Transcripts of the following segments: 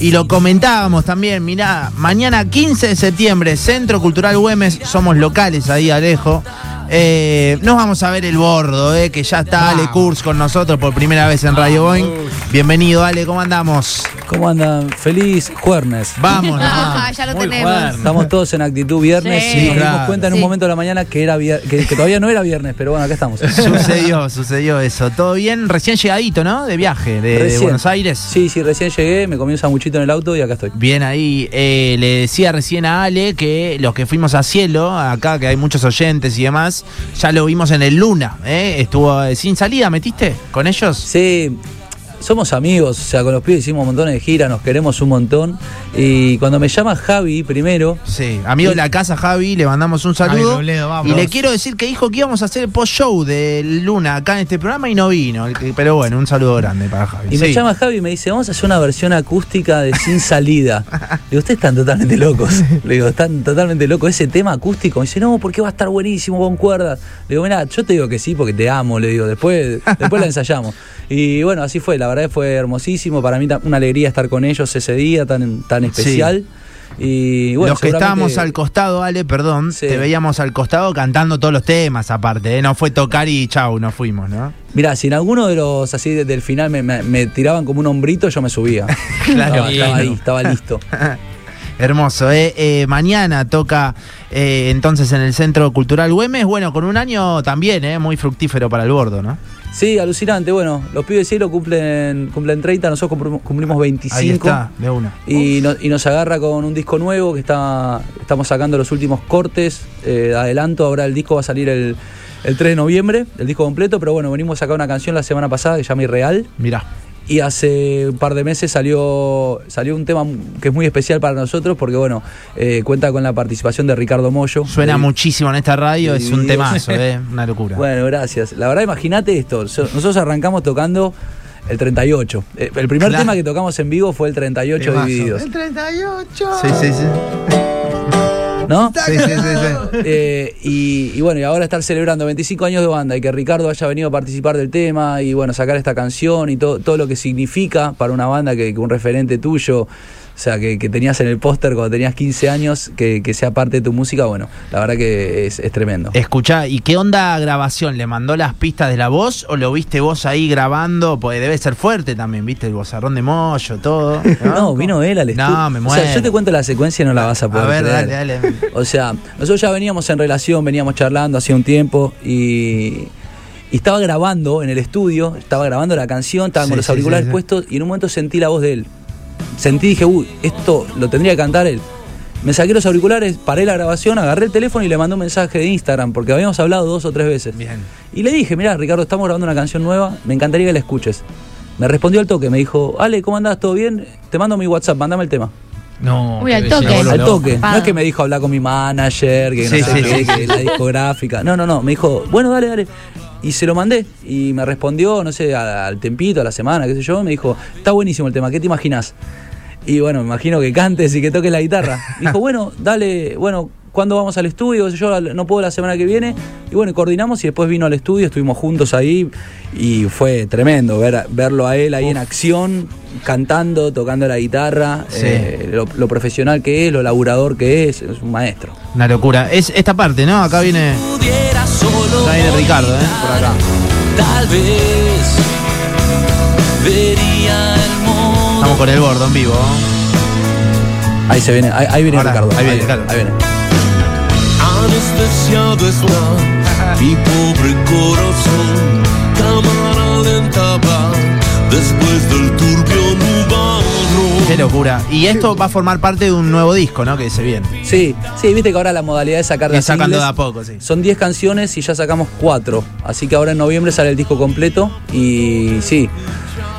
Y lo comentábamos también, mirá, mañana 15 de septiembre, Centro Cultural Güemes, somos locales ahí, Alejo. Eh, nos vamos a ver el bordo, eh, que ya está Ale Kurz con nosotros por primera vez en Radio Boeing. Bienvenido, Ale, ¿cómo andamos? ¿Cómo andan? Feliz jueves. Vamos, Ah, ya lo tenemos. Estamos todos en actitud viernes Sí. y nos Claro. dimos cuenta en un Sí. momento de la mañana que era vier- que, que todavía no era viernes, pero bueno, acá estamos. Sucedió, sucedió eso. ¿Todo bien? Recién llegadito, ¿no? De viaje, de. Buenos Aires. Sí, sí, recién llegué, me comí un sanguchito en el auto y acá estoy. Bien ahí, eh, le decía recién a Ale que los que fuimos a Cielo, acá que hay muchos oyentes y demás, ya lo vimos en el Luna, ¿eh? Estuvo eh, sin salida, ¿metiste con ellos? Sí, somos amigos, o sea, con los pibes hicimos montones de giras, nos queremos un montón. Y cuando me llama Javi primero, Sí, amigo de la casa Javi, le mandamos un saludo. Javi Robledo, vamos. y le quiero decir que dijo que íbamos a hacer el post-show del Luna acá en este programa y no vino. Pero bueno, un saludo grande para Javi. y me llama Javi y me dice, vamos a hacer una versión acústica de Sin Salida. Le digo, ustedes están totalmente locos. Le digo, están totalmente locos. Ese tema acústico. Me dice, no, porque va a estar buenísimo con cuerdas. Le digo, mira, yo te digo que sí porque te amo. Le digo, después, después la ensayamos. Y bueno, así fue. La verdad fue hermosísimo. Para mí una alegría estar con ellos ese día tan, tan especial. Y bueno, los que estábamos al costado, Ale, perdón, Sí. te veíamos al costado cantando todos los temas aparte, ¿eh? No fue tocar y chau, nos fuimos, ¿no? Mirá, si en alguno de los así de- del final me, me- me tiraban como un hombrito, yo me subía. Claro, estaba, ahí, estaba listo. Hermoso, ¿eh? Eh, mañana toca eh, entonces en el Centro Cultural Güemes, bueno, con un año también, ¿eh? Muy fructífero para el bordo, ¿no? Sí, alucinante. Bueno, los pibes de cielo cumplen, cumplen 30, nosotros cumplimos, cumplimos 25. Ahí está, de una. Y, no- y nos agarra con un disco nuevo que está estamos sacando los últimos cortes eh, de adelanto. Ahora el disco va a salir el, el 3 de noviembre, el disco completo. Pero bueno, venimos a sacar una canción la semana pasada que se llama Irreal. Mirá. Y hace un par de meses salió, salió un tema que es muy especial para nosotros porque, bueno, eh, cuenta con la participación de Ricardo Mollo. Suena Eh, muchísimo en esta radio, es un temazo, ¿eh? Una locura. Bueno, gracias. La verdad, imagínate esto. So- Nosotros arrancamos tocando el 38. Eh, El primer Claro. tema que tocamos en vivo fue el 38 Temazo. divididos. El 38. Sí, sí, sí. ¿No? Sí, sí, sí, sí. Eh, y, y bueno, y ahora estar celebrando 25 años de banda y que Ricardo haya venido a participar del tema y bueno, sacar esta canción y todo, todo lo que significa para una banda que, que un referente tuyo, sea, que, que tenías en el póster cuando tenías 15 años, que, que sea parte de tu música, bueno, la verdad que es, es tremendo. Escuchá, ¿y qué onda grabación? ¿Le mandó las pistas de la voz o lo viste vos ahí grabando? Pues debe ser fuerte también, ¿viste? El bozarrón de mollo, todo. No, vino él al estudio. No, me O muero. sea, yo te cuento la secuencia y no la vas a poder A ver, creer. dale, dale. O sea, nosotros ya veníamos en relación, veníamos charlando hacía un tiempo y, y estaba grabando en el estudio, estaba grabando la canción, estaba Sí, con los auriculares sí, sí. puestos y en un momento sentí la voz de él. Sentí, dije, uy, esto lo tendría que cantar él. Me saqué los auriculares, paré la grabación, agarré el teléfono y le mandé un mensaje de Instagram, porque habíamos hablado dos o tres veces. Bien. Y le dije, mira, Ricardo, estamos grabando una canción nueva, me encantaría que la escuches. Me respondió al toque, me dijo, Ale, ¿cómo andás? ¿Todo bien? Te mando mi WhatsApp, mandame el tema. No. Uy, al toque. belleza. Al Loco. toque. No es que me dijo hablar con mi manager, que no Sí, sé sí, qué, sí, que la discográfica. No, no, no. Me dijo, bueno, dale, dale. Y se lo mandé. Y me respondió, no sé, al tempito, a la semana, qué sé yo. Me dijo, está buenísimo el tema, ¿qué te imaginas? Y bueno, me imagino que cantes y que toques la guitarra. Dijo, bueno, dale, bueno, ¿cuándo vamos al estudio? Yo no puedo la semana que viene. Y bueno, coordinamos y después vino al estudio, estuvimos juntos ahí. Y fue tremendo ver, verlo a él ahí en acción, cantando, tocando la guitarra. Sí. eh, lo, lo profesional que es, lo laburador que es, es un maestro. Una locura. Es esta parte, ¿no? Acá viene. Acá viene Ricardo, ¿eh? Por acá. Tal vez vería el mundo. Estamos con el bordo en vivo. Ahí se viene, ahí, ahí viene Ahora, Ricardo. ahí viene, ahí viene. Anestesiado está mi pobre corazón. Cámara lenta va después del turbio nubarrón. Qué locura. Y esto va a formar parte de un nuevo disco, ¿no? Que se viene. Sí, sí, viste que ahora la modalidad es sacar de sacando singles. de a poco, sí. Son 10 canciones y ya sacamos 4. Así que ahora en noviembre sale el disco completo. Y sí.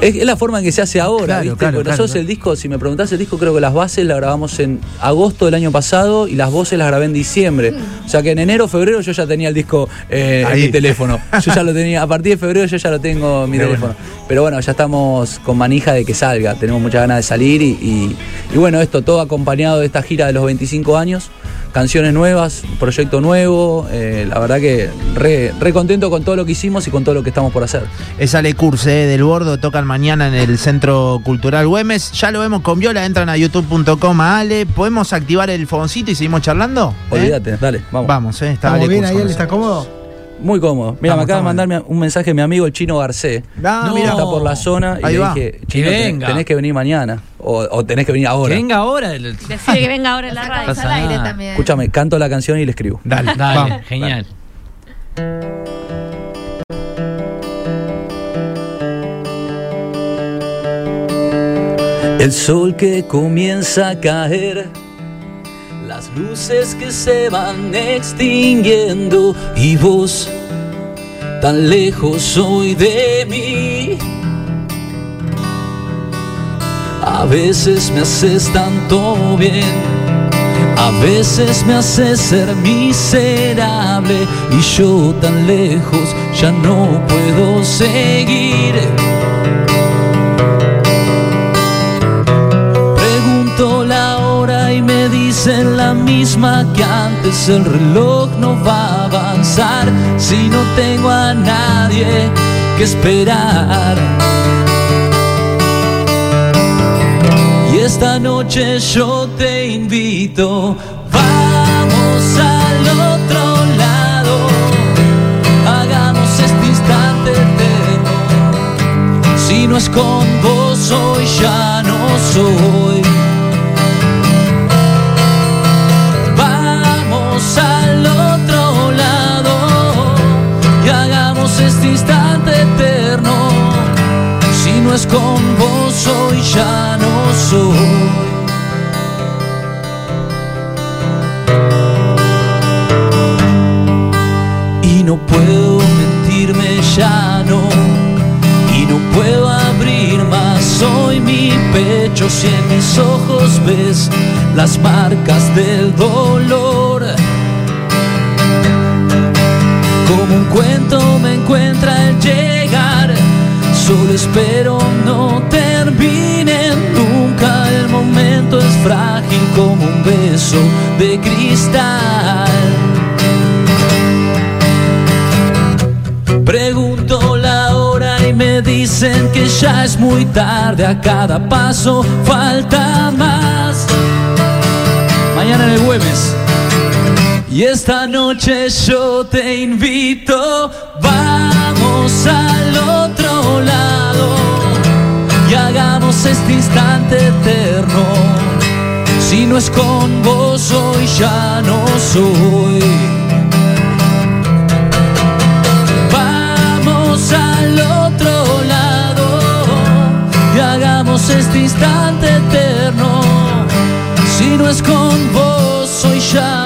Es, es la forma en que se hace ahora, Claro, ¿viste? claro, Porque nosotros el disco, si me preguntás el disco, creo que las bases las grabamos en agosto del año pasado y las voces las grabé en diciembre. O sea que en enero, febrero yo ya tenía el disco eh, en mi teléfono. Yo ya lo tenía, a partir de febrero yo ya lo tengo en mi teléfono. Pero bueno, ya estamos con manija de que salga. Tenemos muchas ganas de salir y, y- y bueno, esto todo acompañado de esta gira de los 25 años canciones nuevas, un proyecto nuevo. eh, la verdad que re, re contento con todo lo que hicimos y con todo lo que estamos por hacer. Es Ale Curse eh, del Bordo, tocan mañana en el Centro Cultural Güemes. Ya lo vemos con Viola, entran a youtube.com a Ale. ¿Podemos activar el fogoncito y seguimos charlando? ¿Eh? Olvídate, dale, vamos. Vamos, eh, está ¿Estamos Ale bien Curse ahí? ¿Él está cómodo? Muy cómodo. Mira, me acaba de mandarme un mensaje mi amigo el chino Garcé. Ah, No. mira. Está por la zona y Ahí le va. dije, chino, tenés- venga. tenés que venir mañana. O, o tenés que venir ahora. Que venga ahora. el- Decide que venga ahora en la radio. Pasa al aire nada. también. Escúchame, canto la canción y le escribo. Dale, Dale, vamos. genial. El sol que comienza a caer, las luces que se van extinguiendo y vos tan lejos hoy de mí. A veces me haces tanto bien, a veces me haces ser miserable y yo tan lejos ya no puedo seguir. Dicen la misma que antes el reloj no va a avanzar si no tengo a nadie que esperar. Y esta noche yo te invito, vamos al otro lado, hagamos este instante. Si no es con vos hoy ya no soy. Este instante eterno. Si no es con vos hoy ya no soy. Y no puedo mentirme ya no y no puedo abrir más hoy mi pecho si en mis ojos ves las marcas del dolor. Como un cuento me encuentra el llegar, solo espero no termine nunca. El momento es frágil como un beso de cristal. Pregunto la hora y me dicen que ya es muy tarde, a cada paso falta más. Mañana en el Güemes. Y esta noche yo te invito, vamos al otro lado y hagamos este instante eterno. Si no es con vos hoy ya no soy. Vamos al otro lado y hagamos este instante eterno. Si no es con vos, hoy ya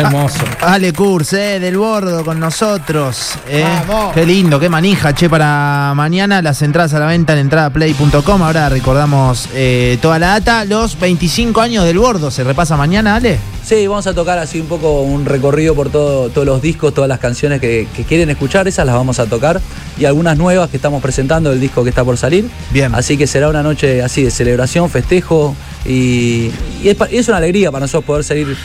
Hermoso. Ale Curse, eh, del Bordo con nosotros. eh. Vamos. Qué lindo, qué manija, che, para mañana. Las entradas a la venta en entradaplay.com. Ahora recordamos eh, toda la data. Los 25 años del Bordo. ¿Se repasa mañana, Ale? Sí, vamos a tocar así un poco un recorrido por todo- todos los discos, todas las canciones que, que quieren escuchar, esas las vamos a tocar. Y algunas nuevas que estamos presentando del disco que está por salir. Bien. Así que será una noche así de celebración, festejo y, y es, es una alegría para nosotros poder seguir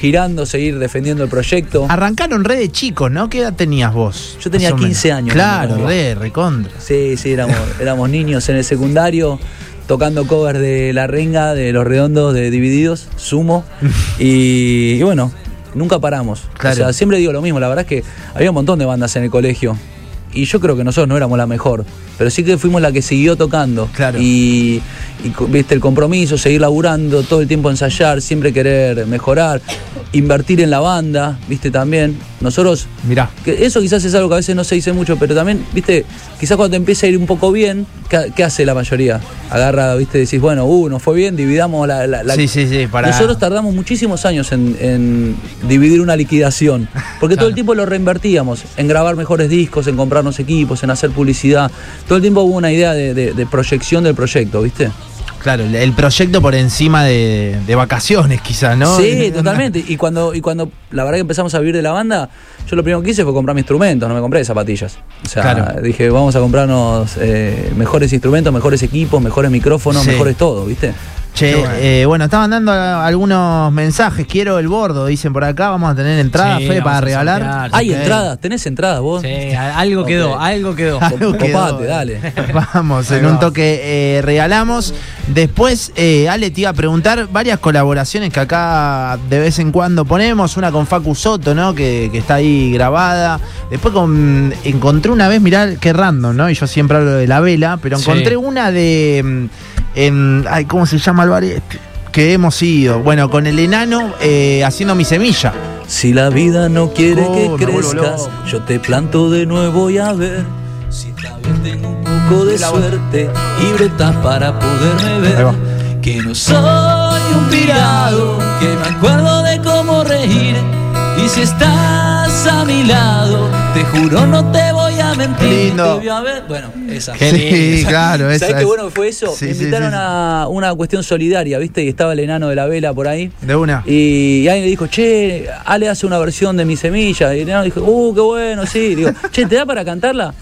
girando, seguir defendiendo el proyecto. Arrancaron re de chicos, ¿no? ¿Qué edad tenías vos? Yo tenía Más o 15 menos. años, Claro, ¿no? re, recontra. Sí, sí, éramos, éramos niños en el secundario tocando covers de La Renga, de Los Redondos, de Divididos, Sumo. y, y bueno, nunca paramos. Claro. O sea, siempre digo lo mismo, la verdad es que había un montón de bandas en el colegio. Y yo creo que nosotros no éramos la mejor, pero sí que fuimos la que siguió tocando. Claro. Y, y viste el compromiso, seguir laburando, todo el tiempo ensayar, siempre querer mejorar, invertir en la banda, viste también. Nosotros Mirá. que eso quizás es algo que a veces no se dice mucho, pero también, viste, quizás cuando te empieza a ir un poco bien, ¿qué, qué hace la mayoría? Agarra, viste, decís, bueno, uh, nos fue bien, dividamos la... la- la- Sí, sí, sí, para- Nosotros tardamos muchísimos años en, en dividir una liquidación, porque todo el tiempo lo reinvertíamos en grabar mejores discos, en comprarnos equipos, en hacer publicidad. Todo el tiempo hubo una idea de, de- de proyección del proyecto, viste. Claro, el- proyecto por encima de, de vacaciones, quizás, ¿no? Sí, totalmente. Y cuando, y cuando la verdad que empezamos a vivir de la banda, yo lo primero que hice fue comprar mis instrumentos, no me compré zapatillas. O sea, Claro. dije, vamos a comprarnos eh, mejores instrumentos, mejores equipos, mejores micrófonos, Sí. mejores todo, ¿viste? Che, bueno. eh, bueno, estaban dando algunos mensajes. Quiero el bordo, dicen por acá. Vamos a tener entradas, Sí, Fe, para regalar. sortear. Hay entradas, ¿tenés entradas vos? Sí, algo quedó, algo quedó. Algo Copate, quedó. dale. Vamos, en un toque eh, regalamos. Después, eh, Ale te iba a preguntar varias colaboraciones que acá de vez en cuando ponemos. Una con Facu Soto, ¿no? Que, que está ahí grabada. Después con, encontré una vez, mirá qué random, ¿no? Y yo siempre hablo de la vela, pero Sí. encontré una de. En- ay, ¿cómo se llama el bar este? Que hemos ido. Bueno, con el enano eh, haciendo mi semilla. Si la vida no quiere Oh, que crezcas, yo te planto de nuevo y a ver si esta vez tengo un poco de suerte y bretas para poderme ver. Que no soy un pirado, que me acuerdo de cómo reír. Y si estás a mi lado, te juro no te voy a mentir. Lindo. Te voy a ver. Bueno, esa. Qué Sí, claro, esa ¿Sabes qué bueno que fue eso? Sí, me invitaron sí, sí. a una cuestión solidaria, ¿viste? Y estaba el enano de la vela por ahí. De una. Y alguien le dijo, che, Ale hace una versión de Mi Semilla. Y el enano dijo, uh, qué bueno, sí. Digo, che, ¿te da para cantarla?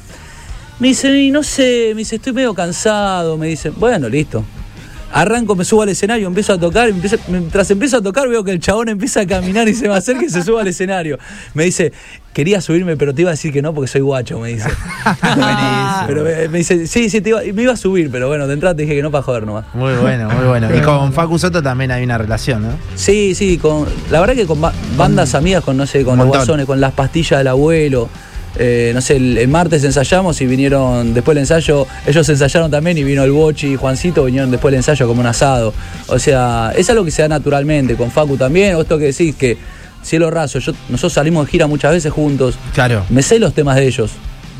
Me dice, "Y no sé, me dice, estoy medio cansado. Me dice, bueno, listo. Arranco, me subo al escenario, empiezo a tocar, empiezo- mientras empiezo a tocar veo que el chabón empieza a caminar y se me acerca y se sube al escenario. Me dice, quería subirme, pero te iba a decir que no porque soy guacho, me dice. pero me, me dice, sí, sí, te iba, me iba a subir, pero bueno, de entrada te dije que no para joder nomás. Muy bueno, muy bueno. Y con Facu Soto también hay una relación, ¿no? Sí, sí, con, la verdad que con ba- bandas amigas, con no sé, con los guasones, con las pastillas del abuelo. Eh, no sé, el, el martes ensayamos y vinieron después del ensayo, ellos ensayaron también y vino el Bochi y Juancito, vinieron después del ensayo como un asado. O sea, es algo que se da naturalmente, con Facu también, o esto que decís que cielo raso, yo, nosotros salimos de gira muchas veces juntos, Claro. me sé los temas de ellos,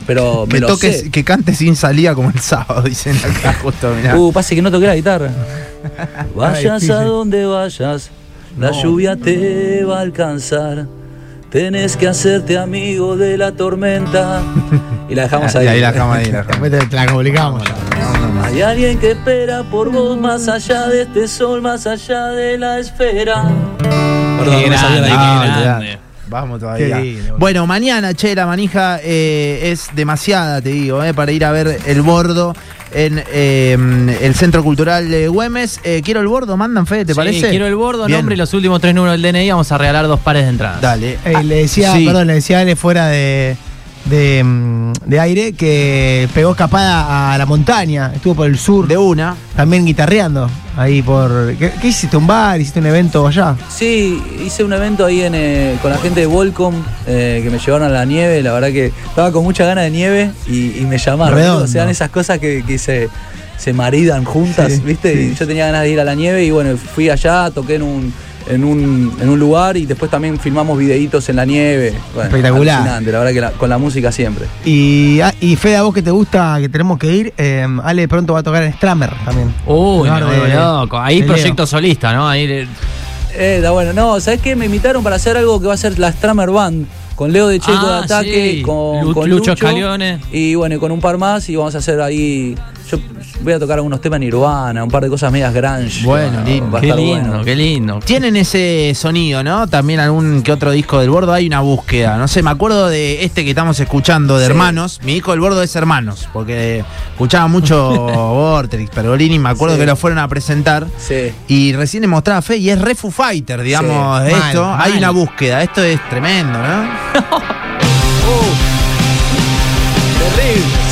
pero me Que toques, sé. que cante sin salida como el sábado, dicen acá justo, mirá. Uh, pase que no toqué la guitarra. Vayas a donde vayas, la lluvia te va a alcanzar. Tenés que hacerte amigo de la tormenta. Y la dejamos ahí. Y ahí la dejamos ahí, la dejamos. Después te, te la complicamos. Hay alguien que espera por vos más allá de este sol, más allá de la esfera. Perdón, no me salía la Ah. Vamos todavía. Lindo. Bueno, mañana, che, la manija eh, es demasiada, te digo, eh, para ir a ver el bordo en eh, el Centro Cultural de Güemes. Eh, quiero el bordo, mandan fe, ¿te Sí, parece? Quiero el bordo, Bien. nombre y los últimos tres números del DNI. Vamos a regalar dos pares de entradas. Dale. Eh, le decía, Sí. perdón, le decía a Ale fuera de, de, mm, de aire que pegó escapada a la montaña, estuvo por el sur, De una. también guitarreando. Ahí por. ¿Qué, qué hiciste? ¿Un bar? ¿Hiciste un evento allá? Sí, hice un evento ahí en, eh, con la gente de Volcom eh, que me llevaron a la nieve. La verdad que estaba con mucha ganas de nieve y, y me llamaron. Redondo. O sea, esas cosas que, que se, se maridan juntas, Sí, ¿viste? Y yo tenía ganas de ir a la nieve y bueno, fui allá, toqué en un, en un, en un lugar y después también filmamos videitos en la nieve. Bueno, Espectacular. alucinante, la verdad que la- con la música siempre. Y, ah, y Fede, a vos que te gusta, que tenemos que ir, eh, Ale pronto va a tocar en Stramer también. Uy, de- loco. Ahí proyecto solista, ¿no? Ahí Eh, está bueno. No, ¿sabes qué? Me invitaron para hacer algo que va a ser la Stramer Band. Con Leo de Checo Ah, de Ataque, sí. con, Lu- con Lucho Scalione. Y bueno, y con un par más. Y vamos a hacer ahí. Yo voy a tocar algunos temas Nirvana, un par de cosas medias grunge. Bueno, lindo. va a Qué estar lindo, bueno. qué lindo. Tienen ese sonido, ¿no? También algún que otro disco del bordo hay una búsqueda. No sé, me acuerdo de este que estamos escuchando de Sí. hermanos. Mi disco del bordo es hermanos, porque escuchaba mucho Vortex, Pergolini, me acuerdo Sí. que lo fueron a presentar. Sí. Y recién le mostraba fe y es re Foo Fighter, digamos, Sí, mal, esto. Hay una búsqueda, esto es tremendo, ¿no?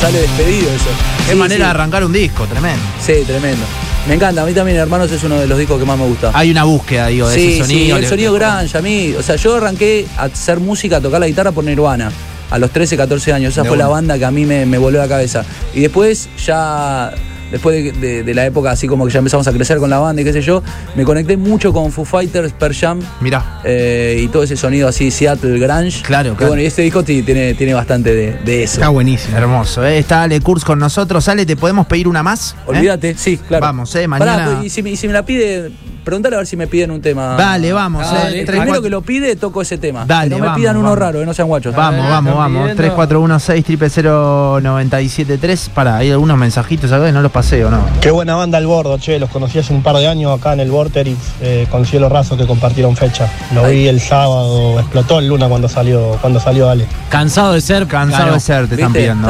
Sale despedido eso. Qué Sí, manera de arrancar un disco, tremendo. Sí, tremendo. Me encanta. A mí también, Hermanos, es uno de los discos que más me gusta. Hay una búsqueda, digo, de sí, ese sonido. sí, el Le- sonido grunge a mí. O sea, yo arranqué a hacer música, a tocar la guitarra por Nirvana. A los 13, 14 años. Esa De fue la banda que a mí me, me volvió la cabeza. Y después ya. Después de, de- de la época así como que ya empezamos a crecer con la banda y qué sé yo, me conecté mucho con Foo Fighters, Per Jam Mirá. eh, y todo ese sonido así, Seattle Grunge. Claro, Que claro. bueno, y este disco ti- tiene, tiene bastante de, de eso. Está buenísimo. Hermoso, ¿eh? Está Ale Kurz con nosotros. Ale, ¿te podemos pedir una más? ¿Eh? Olvídate, sí, claro. Vamos, eh, mañana- Pará, y, si, me- y si me la pide, preguntale a ver si me piden un tema. Dale, vamos, Dale, eh, el tres, primero que lo pide, toco ese tema. Dale, que no me vamos, pidan uno vamos. raro, que no sean guachos. Vamos, ver, vamos, vamos. pidiendo. 3416 973 Para, hay algunos mensajitos acá y no los paseo, ¿no? Qué buena banda el Bordo, che, los conocí hace un par de años acá en el Vorterix eh, con Cielo Raso que compartieron fecha. Lo vi el sábado, explotó el Luna cuando salió, cuando salió Ale. Cansado de ser. Cansado de ser, te están pidiendo.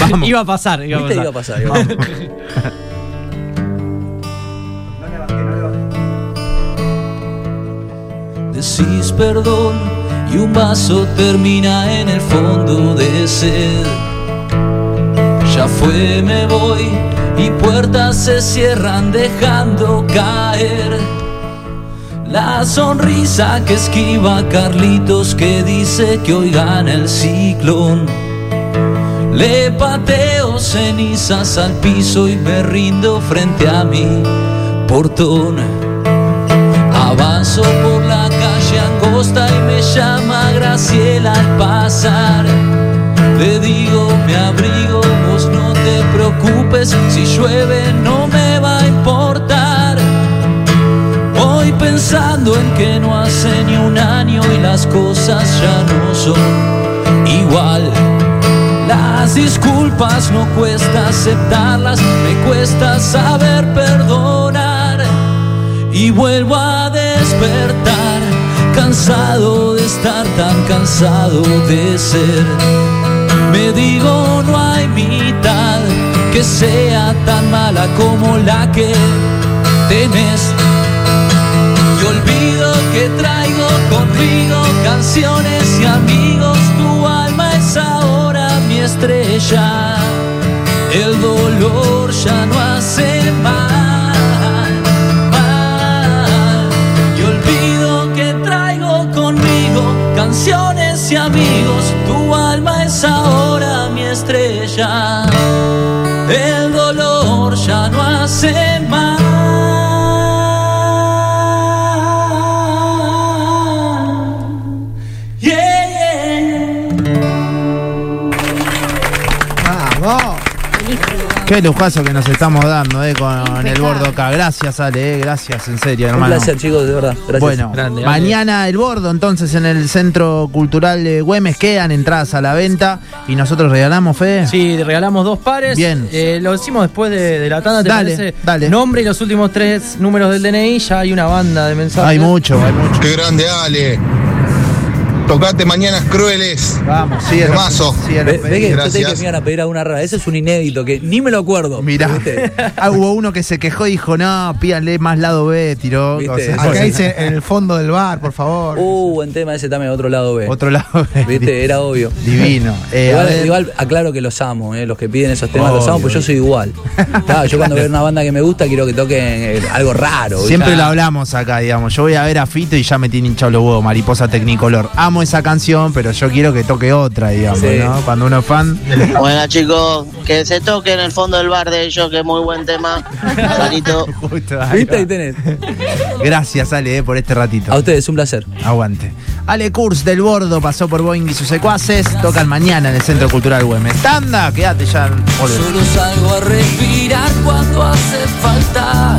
Vamos. iba a pasar, iba a ¿Viste? pasar. Iba a pasar. Decís perdón y un vaso termina en el fondo de sed. Ya fue, me voy y puertas se cierran dejando caer. La sonrisa que esquiva Carlitos que dice que hoy gana el ciclón. Le pateo cenizas al piso y me rindo frente a mi portón. Avanzo por la calle angosta y me llama Graciela al pasar. Le digo, me abrigo, vos no te preocupes, si llueve no me va a importar. Voy pensando en que no hace ni un año y las cosas ya no son igual. Las disculpas no cuesta aceptarlas, me cuesta saber perdonar. Y vuelvo a despertar, cansado de estar tan cansado de ser. Me digo, no hay mitad que sea tan mala como la que tenés. Y olvido que traigo conmigo canciones y amigos. Tu alma es ahora mi estrella. El dolor ya no hace mal. Amigos. Tu alma es ahora mi estrella. Qué lujazo que nos estamos dando, eh, con el bordo acá. Gracias, Ale, eh, gracias, en serio, Un hermano. placer, chicos, de verdad. Gracias. Bueno, Grande, Ale. mañana el bordo, entonces en el Centro Cultural de Güemes quedan entradas a la venta y nosotros regalamos, Fede. Sí, regalamos dos pares. Bien. Eh, lo decimos después de, de la tanda, ¿te Dale, parece? dale. Nombre y los últimos tres números del DNI. Ya hay una banda de mensajes. Hay mucho, hay mucho. Qué grande, Ale. Tocate Mañanas Crueles. Vamos, sí, es Temazo. sí, Ve, ve que yo te dije que me iban a pedir alguna rara. Ese es un inédito que ni me lo acuerdo. Mirá, ah, hubo uno que se quejó y dijo, no, pídanle más lado B, tiró. ¿Viste? o sea, Acá dice en el fondo del bar, por favor. Uh, buen tema ese también, otro lado B. Otro lado B. ¿Viste? Era obvio. Divino. Eh, a igual, ver, igual aclaro que los amo, eh, los que piden esos temas los amo, pues yo soy igual. Claro, yo cuando veo una banda que me gusta quiero que toquen eh, algo raro. Siempre lo hablamos acá, digamos. Yo voy a ver a Fito y ya me tiene hinchado los huevos, Mariposa Tecnicolor. Amo esa canción, pero yo quiero que toque otra, digamos, Sí. ¿no? Cuando uno es fan. Bueno chicos, que se toque en el fondo del bar de ellos, que es muy buen tema. Salito. Justo, ahí ¿Viste? tenés. Gracias, Ale, eh, por este ratito. A ustedes, un placer. Aguante. Ale Kurz del Bordo pasó por Boeing y sus secuaces. Tocan mañana en el Centro Cultural Güemes. Tanda, quédate ya. Solo salgo a respirar cuando hace falta.